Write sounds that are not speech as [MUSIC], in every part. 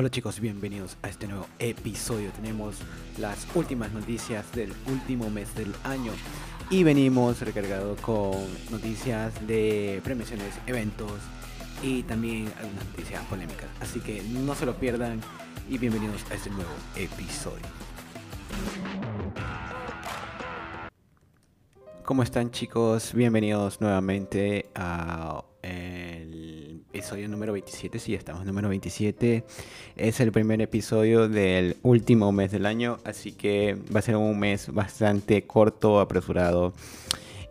Hola chicos, bienvenidos a este nuevo episodio. Tenemos las últimas noticias del último mes del año y venimos recargado con noticias de premiaciones, eventos y también algunas noticias polémicas. Así que no se lo pierdan y bienvenidos a este nuevo episodio. ¿Cómo están chicos? Bienvenidos nuevamente a episodio número 27. Sí, estamos número 27. Es el primer episodio del último mes del año, así que va a ser un mes bastante corto, apresurado.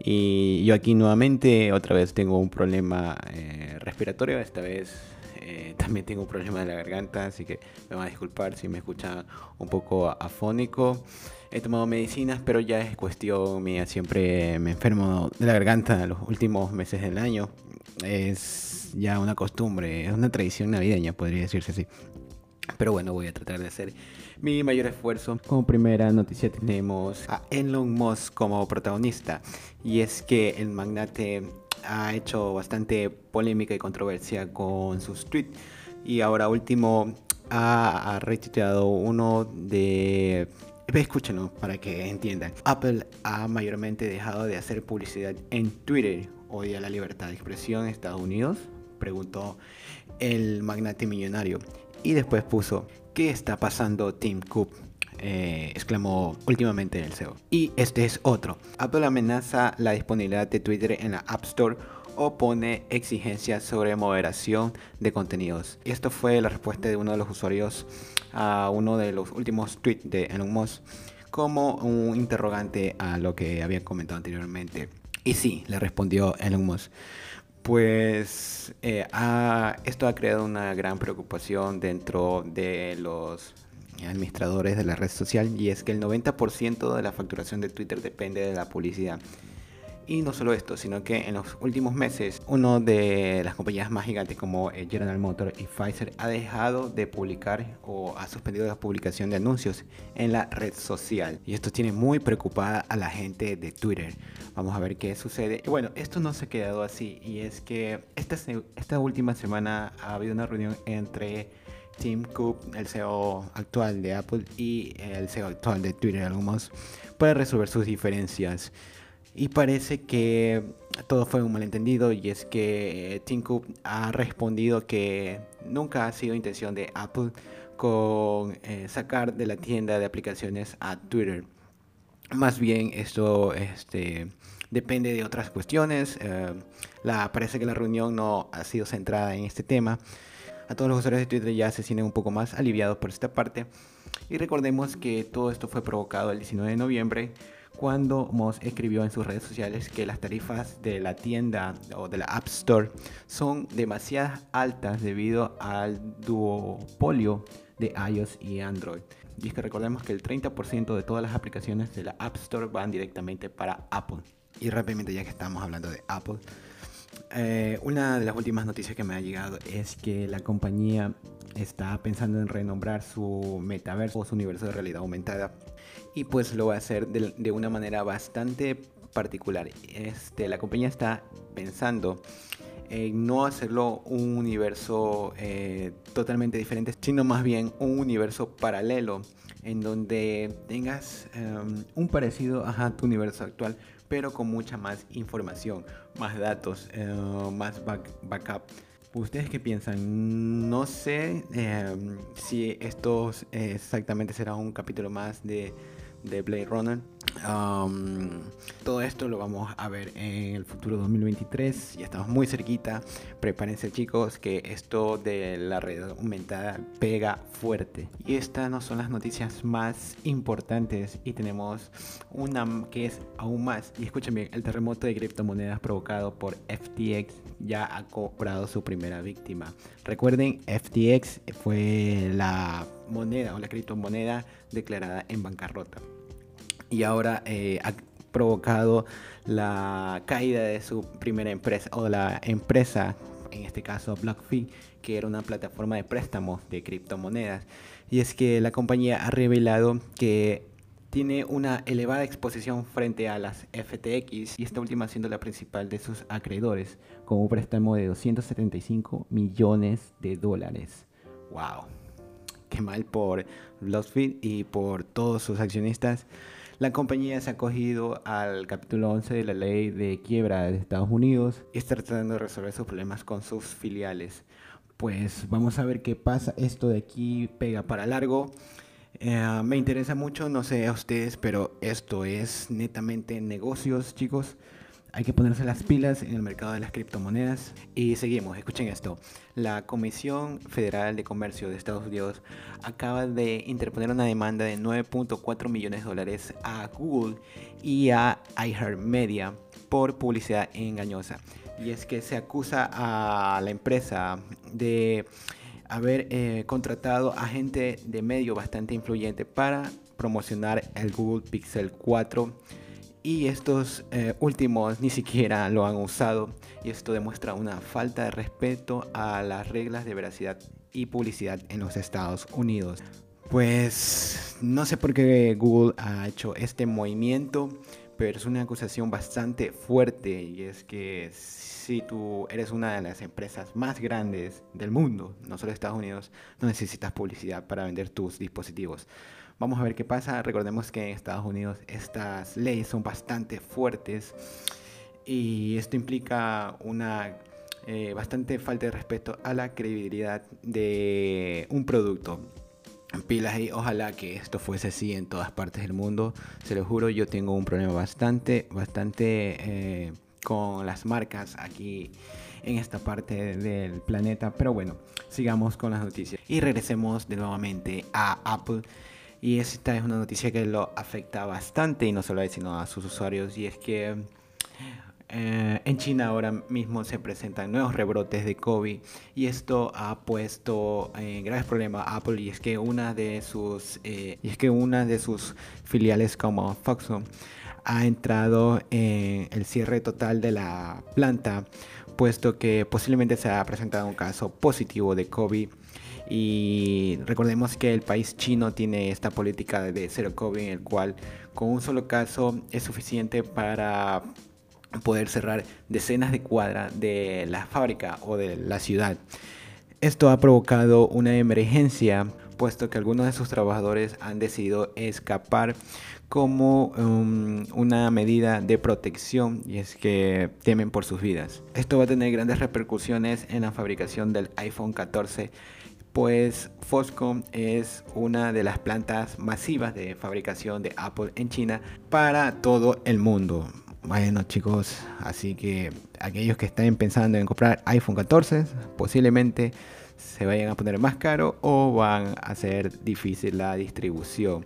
Y yo aquí nuevamente otra vez tengo un problema eh, respiratorio, esta vez eh, también tengo un problema de la garganta, así que me van a disculpar si me escuchan un poco afónico. He tomado medicinas, pero ya es cuestión mía. Siempre me enfermo de la garganta los últimos meses del año. Es ya una costumbre, es una tradición navideña, podría decirse así. Pero bueno, voy a tratar de hacer mi mayor esfuerzo. Como primera noticia tenemos a Elon Musk como protagonista. Y es que el magnate ha hecho bastante polémica y controversia con sus tweets. Y ahora último ha, ha retuiteado uno de Escúchenlo para que entiendan. Apple ha mayormente dejado de hacer publicidad en Twitter. ¿Odia la libertad de expresión en Estados Unidos? Preguntó el magnate millonario. Y después puso, ¿qué está pasando Tim Cook? Eh, exclamó últimamente el CEO. Y este es otro. Apple amenaza la disponibilidad de Twitter en la App Store o pone exigencias sobre moderación de contenidos. Esto fue la respuesta de uno de los usuarios a uno de los últimos tweets de Elon Musk como un interrogante a lo que había comentado anteriormente. Y sí, le respondió Elon Musk. Pues eh, esto ha creado una gran preocupación dentro de los administradores de la red social y es que el 90% de la facturación de Twitter depende de la publicidad. Y no solo esto, sino que en los últimos meses, uno de las compañías más gigantes como eh, General Motors y Pfizer ha dejado de publicar o ha suspendido la publicación de anuncios en la red social. Y esto tiene muy preocupada a la gente de Twitter. Vamos a ver qué sucede. Y bueno, esto no se ha quedado así. Y es que esta, esta última semana ha habido una reunión entre Tim Cook, el CEO actual de Apple, y el CEO actual de Twitter, algunos, para resolver sus diferencias. Y parece que todo fue un malentendido y es que Tim Cook ha respondido que nunca ha sido intención de Apple con eh, sacar de la tienda de aplicaciones a Twitter. Más bien esto este, depende de otras cuestiones. Eh, la, parece que la reunión no ha sido centrada en este tema. A todos los usuarios de Twitter ya se sienten un poco más aliviados por esta parte. Y recordemos que todo esto fue provocado el 19 de noviembre cuando Moss escribió en sus redes sociales que las tarifas de la tienda o de la App Store son demasiado altas debido al duopolio de iOS y Android. Y es que recordemos que el 30% de todas las aplicaciones de la App Store van directamente para Apple. Y rápidamente ya que estamos hablando de Apple, eh, una de las últimas noticias que me ha llegado es que la compañía está pensando en renombrar su metaverso su universo de realidad aumentada y pues lo va a hacer de, una manera bastante particular. Este, la compañía está pensando en no hacerlo un universo eh, totalmente diferente, sino más bien un universo paralelo en donde tengas em, un parecido a tu universo actual, pero con mucha más información, más datos, eh, más backup. ¿Ustedes qué piensan? No sé em, si esto exactamente será un capítulo más de de Blade Runner. Todo esto lo vamos a ver en el futuro 2023. Ya estamos muy cerquita. Prepárense chicos que esto de la red aumentada pega fuerte. Y estas no son las noticias más importantes. Y tenemos una que es aún más. Y escuchen bien, el terremoto de criptomonedas provocado por FTX ya ha cobrado su primera víctima. Recuerden, FTX fue la moneda o la criptomoneda declarada en bancarrota. Y ahora eh, ha provocado la caída de su primera empresa o la empresa, en este caso BlockFi, que era una plataforma de préstamos de criptomonedas. Y es que la compañía ha revelado que tiene una elevada exposición frente a las FTX y esta última siendo la principal de sus acreedores, con un préstamo de 275 millones de dólares. ¡Wow! bastante mal por BuzzFeed y por todos sus accionistas. La compañía se ha acogido al capítulo 11 de la ley de quiebra de Estados Unidos y está tratando de resolver sus problemas con sus filiales. Pues vamos a ver qué pasa. Esto de aquí pega para largo. Eh, me interesa mucho, no sé a ustedes, pero esto es netamente negocios, chicos. Hay que ponerse las pilas en el mercado de las criptomonedas. Y seguimos, escuchen esto. La Comisión Federal de Comercio de Estados Unidos acaba de interponer una demanda de 9.4 millones de dólares a Google y a iHeartMedia por publicidad engañosa. Y es que se acusa a la empresa de haber eh, contratado a gente de medio bastante influyente para promocionar el Google Pixel 4 y estos eh, últimos ni siquiera lo han usado y esto demuestra una falta de respeto a las reglas de veracidad y publicidad en los Estados Unidos. Pues no sé por qué Google ha hecho este movimiento, pero es una acusación bastante fuerte y es que si tú eres una de las empresas más grandes del mundo, no solo Estados Unidos, no necesitas publicidad para vender tus dispositivos. Vamos a ver qué pasa. Recordemos que en Estados Unidos estas leyes son bastante fuertes y esto implica una eh, bastante falta de respeto a la credibilidad de un producto. Pilas y ojalá que esto fuese así en todas partes del mundo. Se lo juro, yo tengo un problema bastante, bastante eh, con las marcas aquí en esta parte del planeta. Pero bueno, sigamos con las noticias y regresemos de nuevamente a Apple. Y esta es una noticia que lo afecta bastante y no solo a él, sino a sus usuarios. Y es que eh, en China ahora mismo se presentan nuevos rebrotes de COVID y esto ha puesto en graves problemas a Apple y es que una de sus eh, y es que una de sus filiales como Foxconn ha entrado en el cierre total de la planta puesto que posiblemente se ha presentado un caso positivo de COVID y recordemos que el país chino tiene esta política de cero COVID en el cual con un solo caso es suficiente para poder cerrar decenas de cuadras de la fábrica o de la ciudad. Esto ha provocado una emergencia puesto que algunos de sus trabajadores han decidido escapar como um, una medida de protección y es que temen por sus vidas. Esto va a tener grandes repercusiones en la fabricación del iPhone 14 pues Foxconn es una de las plantas masivas de fabricación de Apple en China para todo el mundo. Bueno chicos, así que aquellos que estén pensando en comprar iPhone 14 posiblemente se vayan a poner más caro o van a ser difícil la distribución.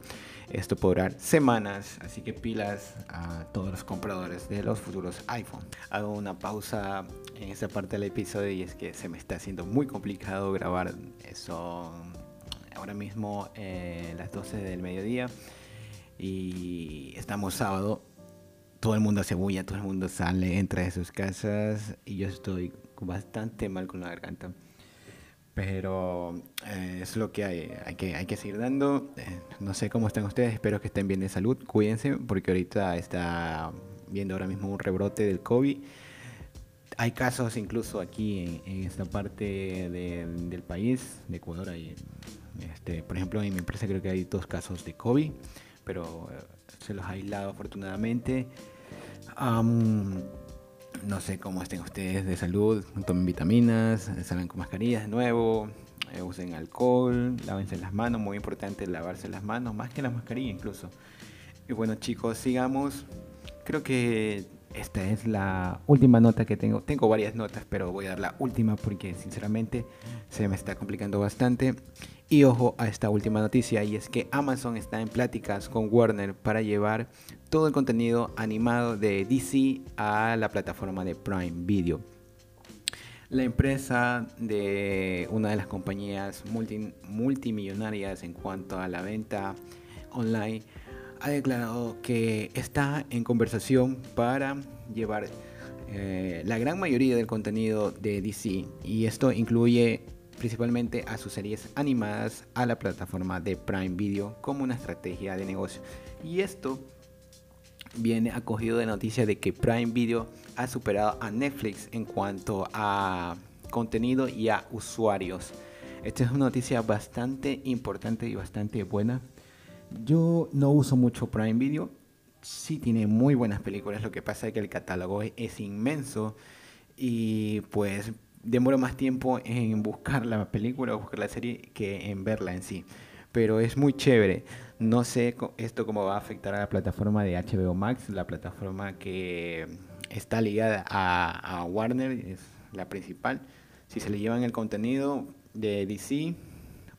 Esto podrá durar semanas, así que pilas a todos los compradores de los futuros iPhone. Hago una pausa en esta parte del episodio y es que se me está haciendo muy complicado grabar. Son ahora mismo eh, las 12 del mediodía y estamos sábado. Todo el mundo hace bulla, todo el mundo sale, entra de sus casas y yo estoy bastante mal con la garganta. Pero eh, es lo que hay, hay que, hay que seguir dando. Eh, no sé cómo están ustedes, espero que estén bien de salud. Cuídense porque ahorita está viendo ahora mismo un rebrote del COVID. Hay casos incluso aquí en, esta parte del país, de Ecuador. Hay, este, por ejemplo, en mi empresa creo que hay dos casos de COVID, pero eh, se los ha aislado afortunadamente no sé cómo estén ustedes de salud, tomen vitaminas, salgan con mascarillas de nuevo, eh, usen alcohol, lávense las manos, muy importante lavarse las manos, más que la mascarilla incluso. Y bueno chicos, sigamos. Creo que esta es la última nota que tengo. Tengo varias notas, pero voy a dar la última porque sinceramente se me está complicando bastante. Y ojo a esta última noticia y es que Amazon está en pláticas con Warner para llevar todo el contenido animado de DC a la plataforma de Prime Video. La empresa de una de las compañías multimillonarias en cuanto a la venta online ha declarado que está en conversación para llevar eh, la gran mayoría del contenido de DC y esto incluye principalmente a sus series animadas a la plataforma de Prime Video como una estrategia de negocio. Y esto viene acogido de noticia de que Prime Video ha superado a Netflix en cuanto a contenido y a usuarios. Esta es una noticia bastante importante y bastante buena. Yo no uso mucho Prime Video. Sí tiene muy buenas películas, lo que pasa es que el catálogo es inmenso y pues demoro más tiempo en buscar la película o buscar la serie que en verla en sí. Pero es muy chévere. No sé esto cómo va a afectar a la plataforma de HBO Max, la plataforma que está ligada a, Warner, es la principal. Si se le llevan el contenido de DC,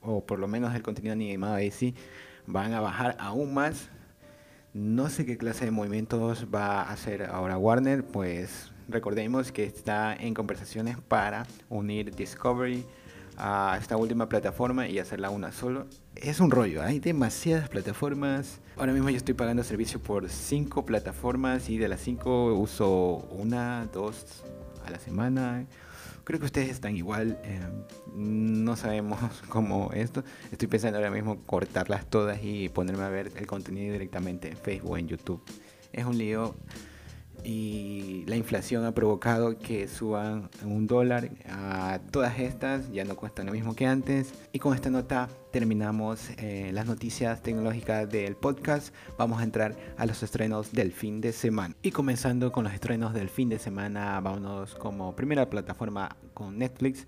o por lo menos el contenido animado de DC, van a bajar aún más. No sé qué clase de movimientos va a hacer ahora Warner, pues recordemos que está en conversaciones para unir Discovery a esta última plataforma y hacerla una solo. Es un rollo, hay demasiadas plataformas. Ahora mismo yo estoy pagando servicio por cinco plataformas y de las cinco uso una, dos a la semana. Creo que ustedes están igual. Eh, no sabemos [LAUGHS] cómo esto. Estoy pensando ahora mismo cortarlas todas y ponerme a ver el contenido directamente en Facebook o en YouTube. Es un lío y la inflación ha provocado que suban un dólar a todas estas, ya no cuestan lo mismo que antes. Y con esta nota terminamos eh, las noticias tecnológicas del podcast. Vamos a entrar a los estrenos del fin de semana. Y comenzando con los estrenos del fin de semana, vámonos como primera plataforma con Netflix.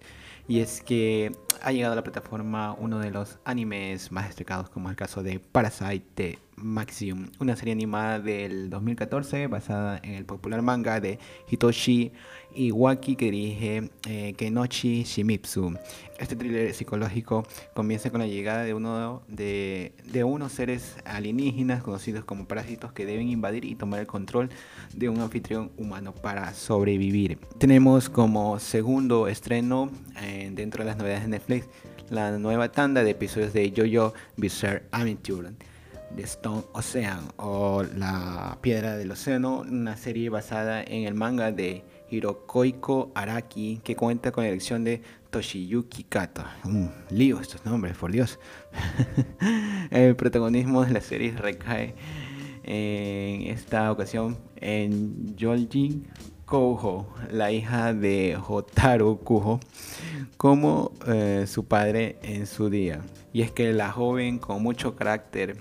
Y es que ha llegado a la plataforma uno de los animes más destacados, como el caso de Parasite Maximum, una serie animada del 2014 basada en el popular manga de Hitoshi Iwaki que dirige eh, Kenochi Shimizu. Este thriller psicológico comienza con la llegada de uno de, de, unos seres alienígenas conocidos como parásitos que deben invadir y tomar el control de un anfitrión humano para sobrevivir. Tenemos como segundo estreno eh, dentro de las novedades de Netflix la nueva tanda de episodios de JoJo Bizarre Adventure The Stone Ocean o La Piedra del Océano, una serie basada en el manga de Hirokoiko Araki que cuenta con la dirección de Toshiyuki Kato. Un lío estos nombres, por Dios. [LAUGHS] el protagonismo de la serie recae en esta ocasión en Yoljin Kouho, la hija de Hotaru Kujo, como eh, su padre en su día. Y es que la joven con mucho carácter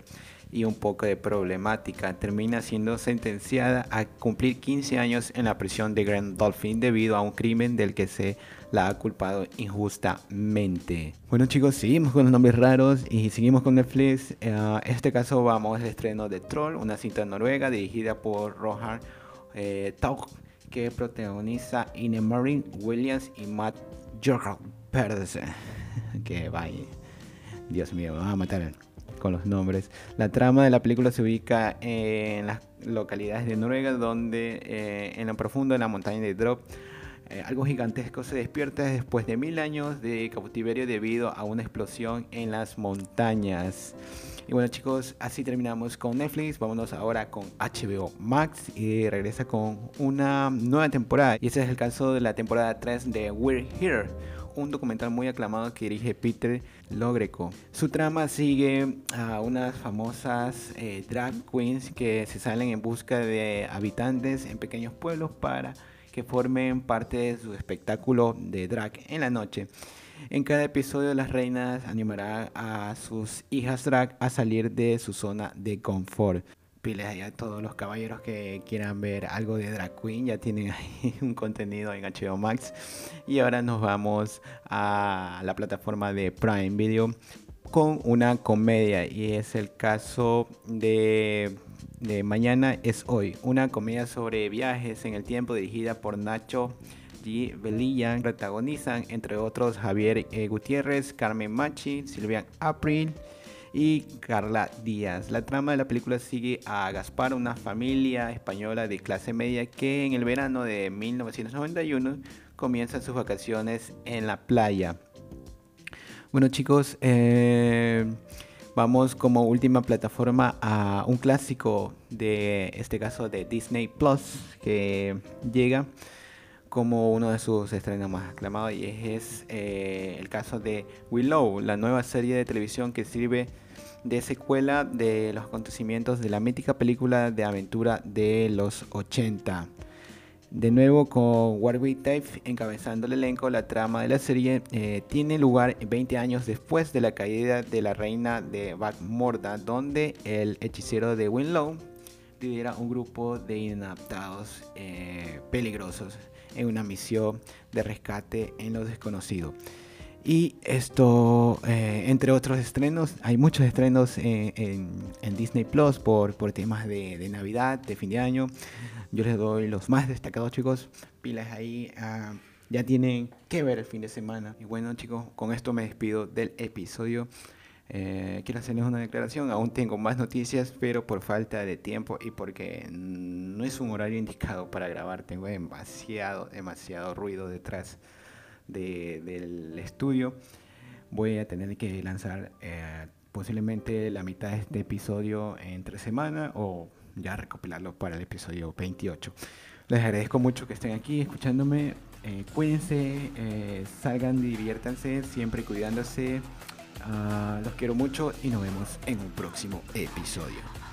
y un poco de problemática, termina siendo sentenciada a cumplir 15 años en la prisión de Grand Dolphin debido a un crimen del que se la ha culpado injustamente. Bueno chicos, seguimos con los nombres raros y seguimos con Netflix. Eh, en este caso vamos al estreno de Troll, una cinta noruega dirigida por Rohan eh, Taug, que protagoniza Ine Marin Williams y Matt Pedersen. [LAUGHS] que vaya, Dios mío, me va a matar con los nombres. La trama de la película se ubica en las localidades de Noruega, donde eh, en lo profundo de la montaña de Drop, eh, algo gigantesco se despierta después de mil años de cautiverio debido a una explosión en las montañas. Y bueno chicos, así terminamos con Netflix. Vámonos ahora con HBO Max y regresa con una nueva temporada. Y ese es el caso de la temporada 3 de We're Here un documental muy aclamado que dirige Peter Logreco. Su trama sigue a unas famosas eh, drag queens que se salen en busca de habitantes en pequeños pueblos para que formen parte de su espectáculo de drag en la noche. En cada episodio las reinas animarán a sus hijas drag a salir de su zona de confort piles a todos los caballeros que quieran ver algo de Drag Queen. Ya tienen ahí [LAUGHS] un contenido en HBO Max. Y ahora nos vamos a la plataforma de Prime Video con una comedia. Y es el caso de, de Mañana es Hoy. Una comedia sobre viajes en el tiempo dirigida por Nacho. Belilla protagonizan entre otros Javier eh, Gutiérrez, Carmen Machi, Silvia April y Carla Díaz. La trama de la película sigue a Gaspar, una familia española de clase media que en el verano de 1991 comienza sus vacaciones en la playa. Bueno chicos, eh, vamos como última plataforma a un clásico de este caso de Disney Plus que llega como uno de sus estrenos más aclamados y es, eh, el caso de Willow, la nueva serie de televisión que sirve de secuela de los acontecimientos de la mítica película de aventura de los 80. De nuevo con Warwick Tafe encabezando el elenco, la trama de la serie eh, tiene lugar 20 años después de la caída de la reina de Bagmorda, donde el hechicero de Winlow lidera un grupo de inadaptados eh, peligrosos en una misión de rescate en lo desconocido. Y esto, eh, entre otros estrenos, hay muchos estrenos en, Disney Plus por, por temas de, de, Navidad, de fin de año. Yo les doy los más destacados, chicos. Pilas ahí. Ah, ya tienen que ver el fin de semana. Y bueno, chicos, con esto me despido del episodio. Eh, quiero hacerles una declaración. Aún tengo más noticias, pero por falta de tiempo y porque no es un horario indicado para grabar, tengo demasiado, demasiado ruido detrás del estudio, voy a tener que lanzar eh, posiblemente la mitad de este episodio entre semana o ya recopilarlo para el episodio 28. Les agradezco mucho que estén aquí escuchándome. Eh, cuídense, eh, salgan, diviértanse, siempre cuidándose. Ah, los quiero mucho y nos vemos en un próximo episodio.